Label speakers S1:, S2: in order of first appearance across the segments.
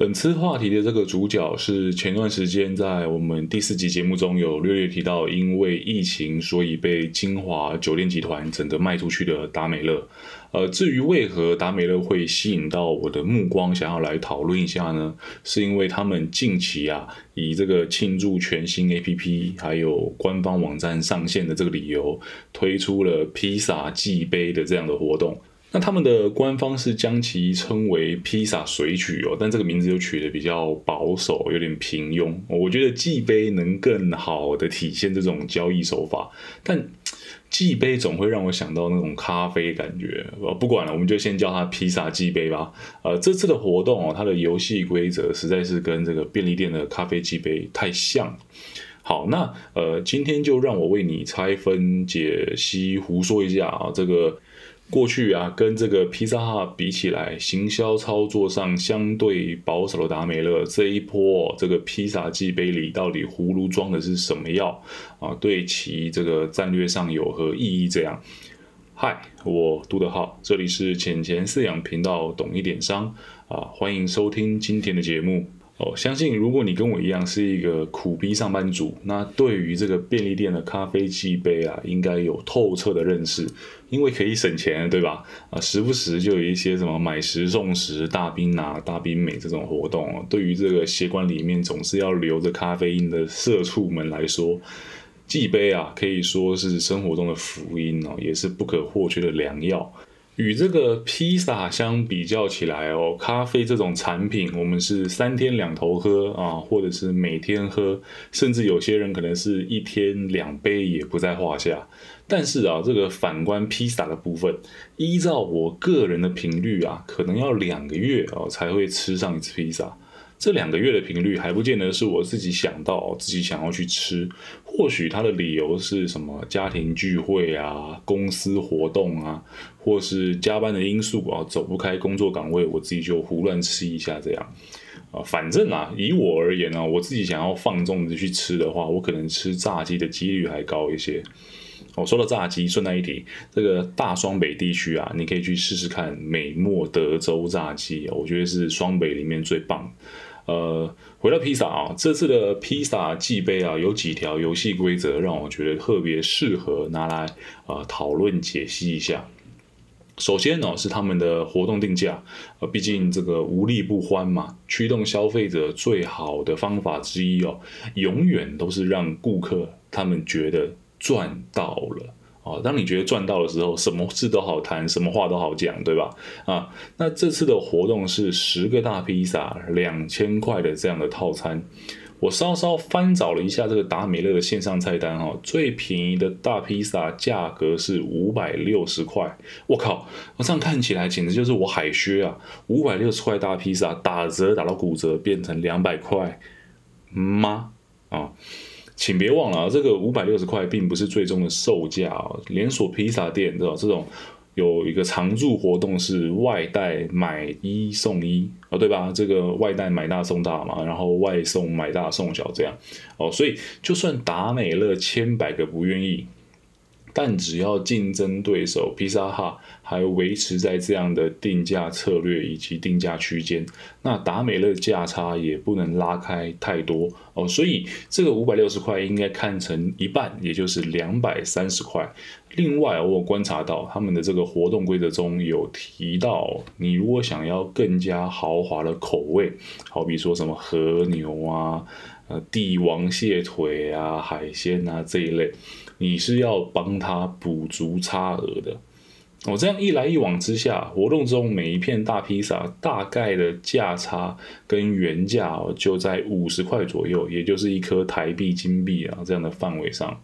S1: 本次话题的这个主角是前段时间在我们第四集节目中有略略提到，因为疫情所以被金华酒店集团整个卖出去的达美乐。呃，至于为何达美乐会吸引到我的目光，想要来讨论一下呢？是因为他们近期啊，以这个庆祝全新 APP 还有官方网站上线的这个理由，推出了披萨寄杯的这样的活动。那他们的官方是将其称为披萨随曲哦，但这个名字又取得比较保守，有点平庸。我觉得寄杯能更好的体现这种交易手法，但寄杯总会让我想到那种咖啡感觉。呃，不管了，我们就先叫它披萨寄杯吧。呃，这次的活动哦，它的游戏规则实在是跟这个便利店的咖啡寄杯太像。好，那呃，今天就让我为你拆分解析，胡说一下啊，这个。过去啊，跟这个披萨哈比起来，行销操作上相对保守的达美乐这一波，这个披萨寄杯里到底葫芦装的是什么药啊？对其这个战略上有何意义？这样，嗨，我杜德浩，这里是浅钱饲养频道，懂一点商啊，欢迎收听今天的节目。哦，相信如果你跟我一样是一个苦逼上班族，那对于这个便利店的咖啡机杯啊，应该有透彻的认识，因为可以省钱，对吧？啊，时不时就有一些什么买十送十、大冰拿、大冰美这种活动，对于这个血管里面总是要留着咖啡因的社畜们来说，寄杯啊可以说是生活中的福音哦，也是不可或缺的良药。与这个披萨相比较起来哦，咖啡这种产品，我们是三天两头喝啊，或者是每天喝，甚至有些人可能是一天两杯也不在话下。但是啊，这个反观披萨的部分，依照我个人的频率啊，可能要两个月哦才会吃上一次披萨。这两个月的频率还不见得是我自己想到自己想要去吃，或许他的理由是什么家庭聚会啊、公司活动啊，或是加班的因素啊，走不开工作岗位，我自己就胡乱吃一下这样啊。反正啊，以我而言呢，我自己想要放纵的去吃的话，我可能吃炸鸡的几率还高一些。哦，说到炸鸡，顺带一提，这个大双北地区啊，你可以去试试看美墨德州炸鸡，我觉得是双北里面最棒。呃，回到披萨啊，这次的披萨季杯啊，有几条游戏规则让我觉得特别适合拿来呃讨论解析一下。首先呢，是他们的活动定价，呃，毕竟这个无利不欢嘛，驱动消费者最好的方法之一哦，永远都是让顾客他们觉得赚到了。哦，当你觉得赚到的时候，什么事都好谈，什么话都好讲，对吧？啊，那这次的活动是十个大披萨，两千块的这样的套餐。我稍稍翻找了一下这个达美乐的线上菜单，哈，最便宜的大披萨价格是五百六十块。我靠，我这样看起来简直就是我海靴啊！五百六十块大披萨打折打到骨折，变成两百块吗？啊？请别忘了啊，这个五百六十块并不是最终的售价啊。连锁披萨店对吧？这种有一个常驻活动是外带买一送一哦，对吧？这个外带买大送大嘛，然后外送买大送小这样哦。所以就算达美乐千百个不愿意。但只要竞争对手披萨哈还维持在这样的定价策略以及定价区间，那达美乐价差也不能拉开太多哦。所以这个五百六十块应该看成一半，也就是两百三十块。另外，我观察到他们的这个活动规则中有提到，你如果想要更加豪华的口味，好比说什么和牛啊、呃帝王蟹腿啊、海鲜啊这一类。你是要帮他补足差额的，我这样一来一往之下，活动中每一片大披萨大概的价差跟原价就在五十块左右，也就是一颗台币、金币啊这样的范围上。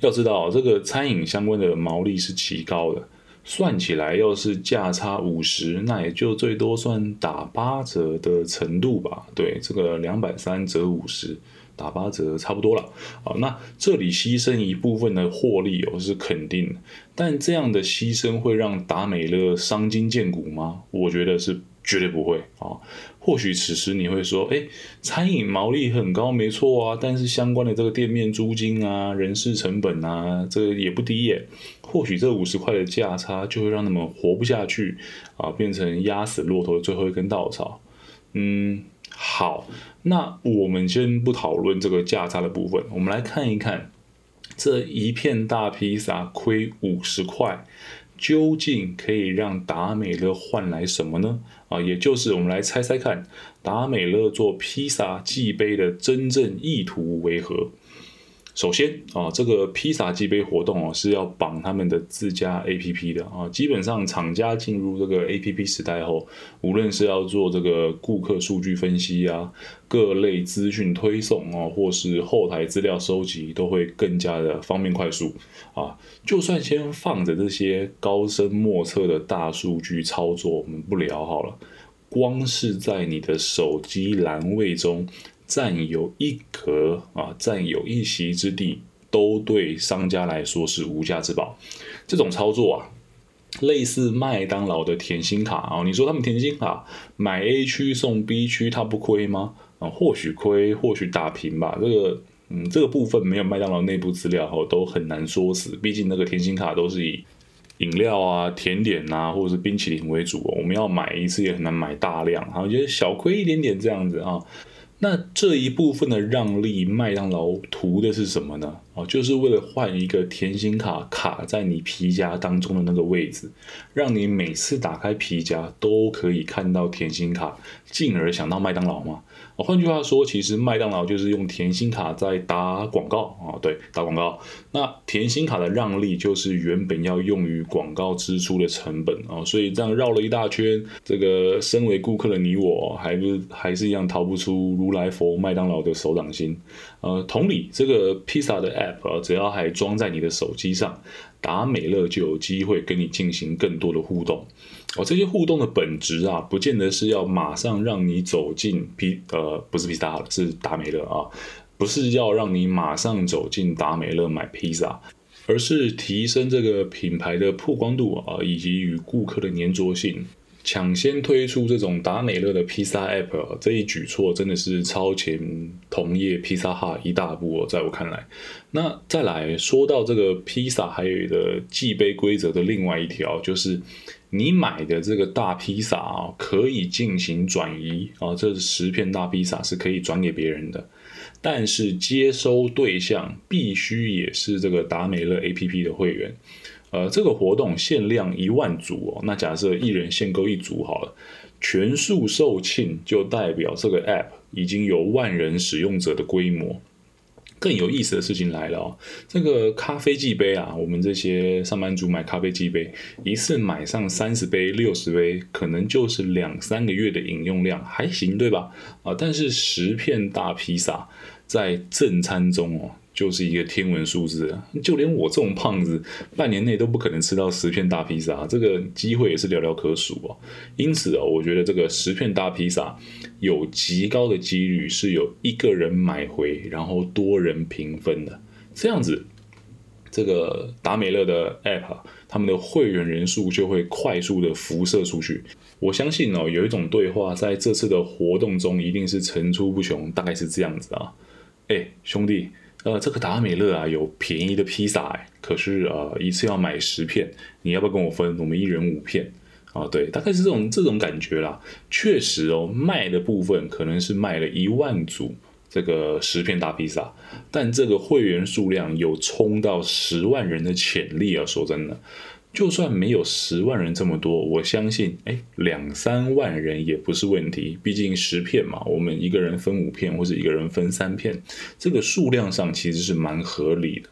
S1: 要知道，这个餐饮相关的毛利是极高的，算起来要是价差五十，那也就最多算打八折的程度吧。对，这个两百三折五十。打八折差不多了啊，那这里牺牲一部分的获利哦是肯定的，但这样的牺牲会让达美乐伤筋见骨吗？我觉得是绝对不会啊。或许此时你会说，哎，餐饮毛利很高，没错啊，但是相关的这个店面租金啊、人事成本啊，这个也不低耶。或许这五十块的价差就会让他们活不下去啊，变成压死骆驼的最后一根稻草。嗯，好，那我们先不讨论这个价差的部分，我们来看一看这一片大披萨亏五十块，究竟可以让达美乐换来什么呢？啊，也就是我们来猜猜看，达美乐做披萨寄杯的真正意图为何？首先啊，这个披萨寄杯活动哦是要绑他们的自家 APP 的啊。基本上厂家进入这个 APP 时代后，无论是要做这个顾客数据分析啊、各类资讯推送啊，或是后台资料收集，都会更加的方便快速啊。就算先放着这些高深莫测的大数据操作，我们不聊好了，光是在你的手机栏位中。占有一格啊，占有一席之地，都对商家来说是无价之宝。这种操作啊，类似麦当劳的甜心卡啊，你说他们甜心卡买 A 区送 B 区，它不亏吗？啊，或许亏，或许打平吧。这个，嗯，这个部分没有麦当劳内部资料后，都很难说死。毕竟那个甜心卡都是以饮料啊、甜点啊，或者是冰淇淋为主，我们要买一次也很难买大量，好，觉得小亏一点点这样子啊。那这一部分的让利，麦当劳图的是什么呢？哦，就是为了换一个甜心卡卡在你皮夹当中的那个位置，让你每次打开皮夹都可以看到甜心卡，进而想到麦当劳吗。换句话说，其实麦当劳就是用甜心卡在打广告啊，对，打广告。那甜心卡的让利就是原本要用于广告支出的成本啊，所以这样绕了一大圈，这个身为顾客的你我，还不还是一样逃不出如来佛麦当劳的手掌心。呃，同理，这个披萨的 app 只要还装在你的手机上，达美乐就有机会跟你进行更多的互动。哦，这些互动的本质啊，不见得是要马上让你走进披呃，不是披萨，是达美乐啊，不是要让你马上走进达美乐买披萨，而是提升这个品牌的曝光度啊，以及与顾客的粘着性。抢先推出这种达美乐的披萨 app，这一举措真的是超前同业披萨哈一大步哦，在我看来。那再来说到这个披萨，还有一个寄杯规则的另外一条就是。你买的这个大披萨啊，可以进行转移啊，这十片大披萨是可以转给别人的，但是接收对象必须也是这个达美乐 APP 的会员。呃，这个活动限量一万组哦，那假设一人限购一组好了，全数售罄就代表这个 App 已经有万人使用者的规模。更有意思的事情来了哦，这个咖啡机杯啊，我们这些上班族买咖啡机杯，一次买上三十杯、六十杯，可能就是两三个月的饮用量，还行对吧？啊，但是十片大披萨在正餐中哦。就是一个天文数字啊！就连我这种胖子，半年内都不可能吃到十片大披萨，这个机会也是寥寥可数啊。因此啊，我觉得这个十片大披萨有极高的几率是有一个人买回，然后多人平分的。这样子，这个达美乐的 App，他们的会员人数就会快速的辐射出去。我相信哦，有一种对话在这次的活动中一定是层出不穷，大概是这样子啊。哎，兄弟。呃，这个达美乐啊，有便宜的披萨，可是呃，一次要买十片，你要不要跟我分？我们一人五片啊，对，大概是这种这种感觉啦。确实哦，卖的部分可能是卖了一万组这个十片大披萨，但这个会员数量有冲到十万人的潜力啊，说真的。就算没有十万人这么多，我相信，哎，两三万人也不是问题。毕竟十片嘛，我们一个人分五片，或者一个人分三片，这个数量上其实是蛮合理的。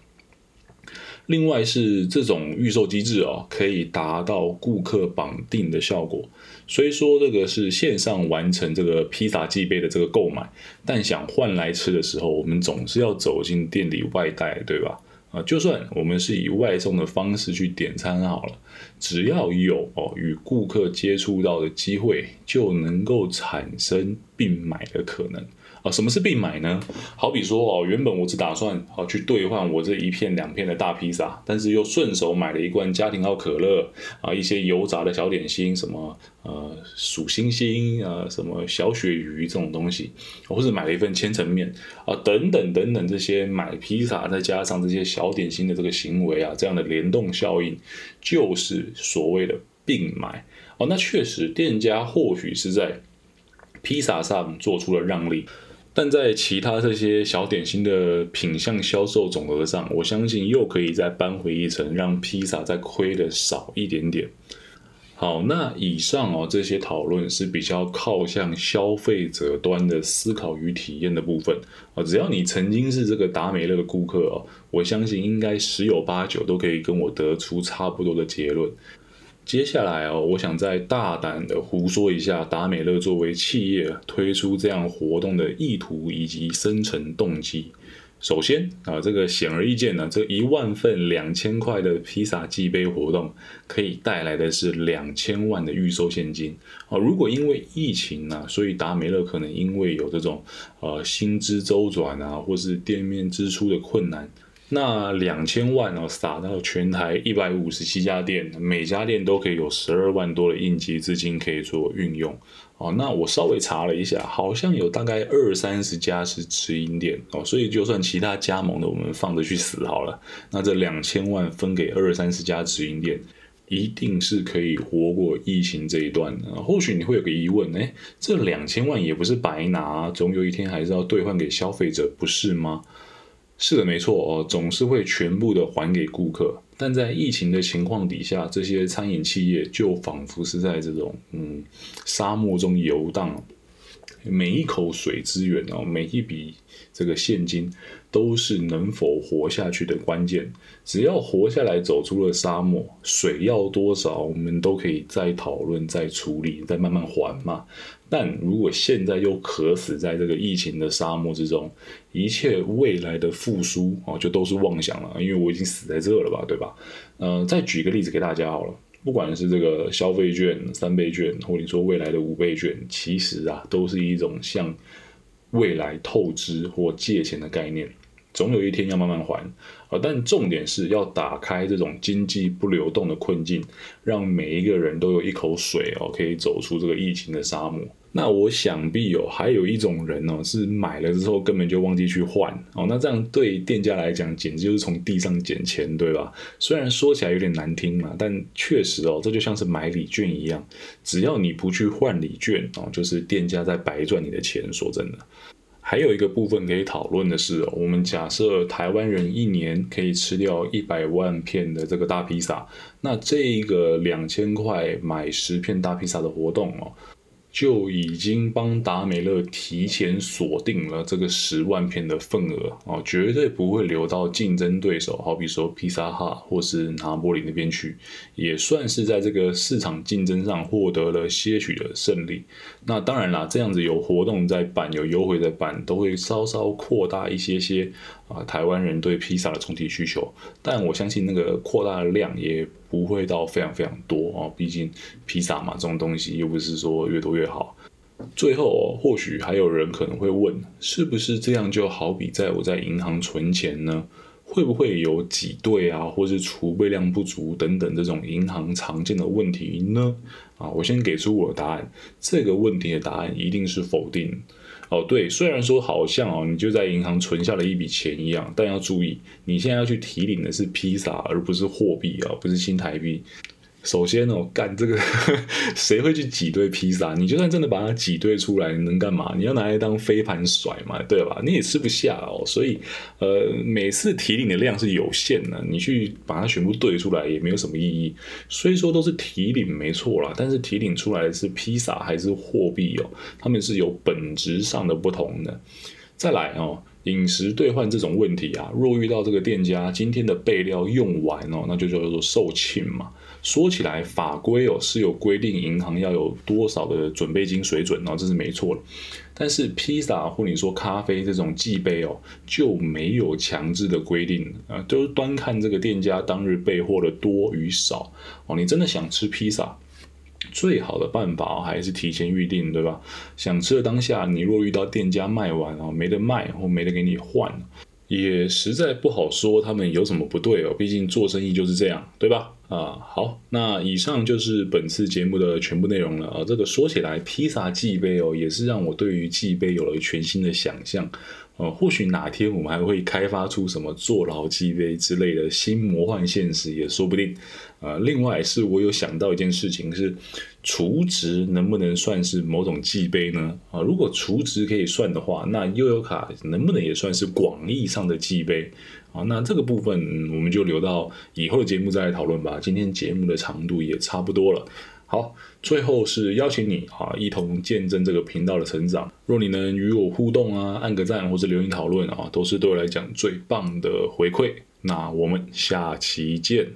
S1: 另外是这种预售机制哦，可以达到顾客绑定的效果。虽说这个是线上完成这个披萨寄杯的这个购买，但想换来吃的时候，我们总是要走进店里外带，对吧？就算我们是以外送的方式去点餐好了，只要有哦与顾客接触到的机会，就能够产生并买的可能。什么是并买呢？好比说哦，原本我只打算哦去兑换我这一片两片的大披萨，但是又顺手买了一罐家庭号可乐啊，一些油炸的小点心，什么呃数星星啊，什么小鳕鱼这种东西，或者买了一份千层面啊，等等等等这些买披萨再加上这些小点心的这个行为啊，这样的联动效应，就是所谓的并买哦。那确实，店家或许是在。披萨上做出了让利。但在其他这些小点心的品相销售总额上，我相信又可以再扳回一城，让披萨再亏的少一点点。好，那以上哦这些讨论是比较靠向消费者端的思考与体验的部分啊。只要你曾经是这个达美乐的顾客哦，我相信应该十有八九都可以跟我得出差不多的结论。接下来哦，我想再大胆的胡说一下达美乐作为企业推出这样活动的意图以及生成动机。首先啊，这个显而易见呢，这一万份两千块的披萨寄杯活动可以带来的是两千万的预收现金啊。如果因为疫情呢，所以达美乐可能因为有这种呃薪资周转啊，或是店面支出的困难。那两千万哦，撒到全台一百五十七家店，每家店都可以有十二万多的应急资金可以做运用哦。那我稍微查了一下，好像有大概二三十家是直营店哦，所以就算其他加盟的，我们放着去死好了。那这两千万分给二三十家直营店，一定是可以活过疫情这一段的。或许你会有个疑问，哎，这两千万也不是白拿，总有一天还是要兑换给消费者，不是吗？是的，没错哦，总是会全部的还给顾客。但在疫情的情况底下，这些餐饮企业就仿佛是在这种嗯沙漠中游荡，每一口水资源哦，每一笔这个现金都是能否活下去的关键。只要活下来，走出了沙漠，水要多少，我们都可以再讨论、再处理、再慢慢还嘛。但如果现在又渴死在这个疫情的沙漠之中，一切未来的复苏哦，就都是妄想了，因为我已经死在这了吧，对吧？呃，再举一个例子给大家好了，不管是这个消费券、三倍券，或者说未来的五倍券，其实啊，都是一种向未来透支或借钱的概念。总有一天要慢慢还啊，但重点是要打开这种经济不流动的困境，让每一个人都有一口水哦，可以走出这个疫情的沙漠。那我想必哦，还有一种人哦，是买了之后根本就忘记去换哦。那这样对店家来讲，简直就是从地上捡钱，对吧？虽然说起来有点难听嘛，但确实哦，这就像是买礼券一样，只要你不去换礼券哦，就是店家在白赚你的钱。说真的。还有一个部分可以讨论的是，我们假设台湾人一年可以吃掉一百万片的这个大披萨，那这一个两千块买十片大披萨的活动哦。就已经帮达美乐提前锁定了这个十万片的份额啊，绝对不会流到竞争对手，好比说披萨哈或是拿波里那边去，也算是在这个市场竞争上获得了些许的胜利。那当然啦，这样子有活动在办，有优惠在办，都会稍稍扩大一些些啊台湾人对披萨的总体需求。但我相信那个扩大的量也。不会到非常非常多哦，毕竟披萨嘛，这种东西又不是说越多越好。最后，或许还有人可能会问，是不是这样就好比在我在银行存钱呢？会不会有挤兑啊，或是储备量不足等等这种银行常见的问题呢？啊，我先给出我的答案，这个问题的答案一定是否定。哦，对，虽然说好像哦，你就在银行存下了一笔钱一样，但要注意，你现在要去提领的是披萨，而不是货币啊，不是新台币。首先哦，干这个 谁会去挤兑披萨？你就算真的把它挤兑出来，能干嘛？你要拿来当飞盘甩嘛，对吧？你也吃不下哦。所以，呃，每次提领的量是有限的，你去把它全部兑出来也没有什么意义。虽说都是提领没错啦，但是提领出来的是披萨还是货币哦？他们是有本质上的不同的。再来哦。饮食兑换这种问题啊，若遇到这个店家今天的备料用完哦，那就叫做售罄嘛。说起来，法规哦是有规定银行要有多少的准备金水准哦，这是没错的。但是披萨或你说咖啡这种寄杯哦，就没有强制的规定啊，都是端看这个店家当日备货的多与少哦。你真的想吃披萨？最好的办法还是提前预定，对吧？想吃的当下，你若遇到店家卖完哦，没得卖或没得给你换，也实在不好说他们有什么不对哦。毕竟做生意就是这样，对吧？啊，好，那以上就是本次节目的全部内容了啊。这个说起来，披萨寄杯哦，也是让我对于寄杯有了全新的想象。呃，或许哪天我们还会开发出什么坐牢机杯之类的新魔幻现实也说不定。呃，另外是我有想到一件事情是，储值能不能算是某种记杯呢？啊，如果储值可以算的话，那悠游卡能不能也算是广义上的记杯？啊，那这个部分我们就留到以后的节目再来讨论吧。今天节目的长度也差不多了。好，最后是邀请你啊，一同见证这个频道的成长。若你能与我互动啊，按个赞或者留言讨论啊，都是对我来讲最棒的回馈。那我们下期见。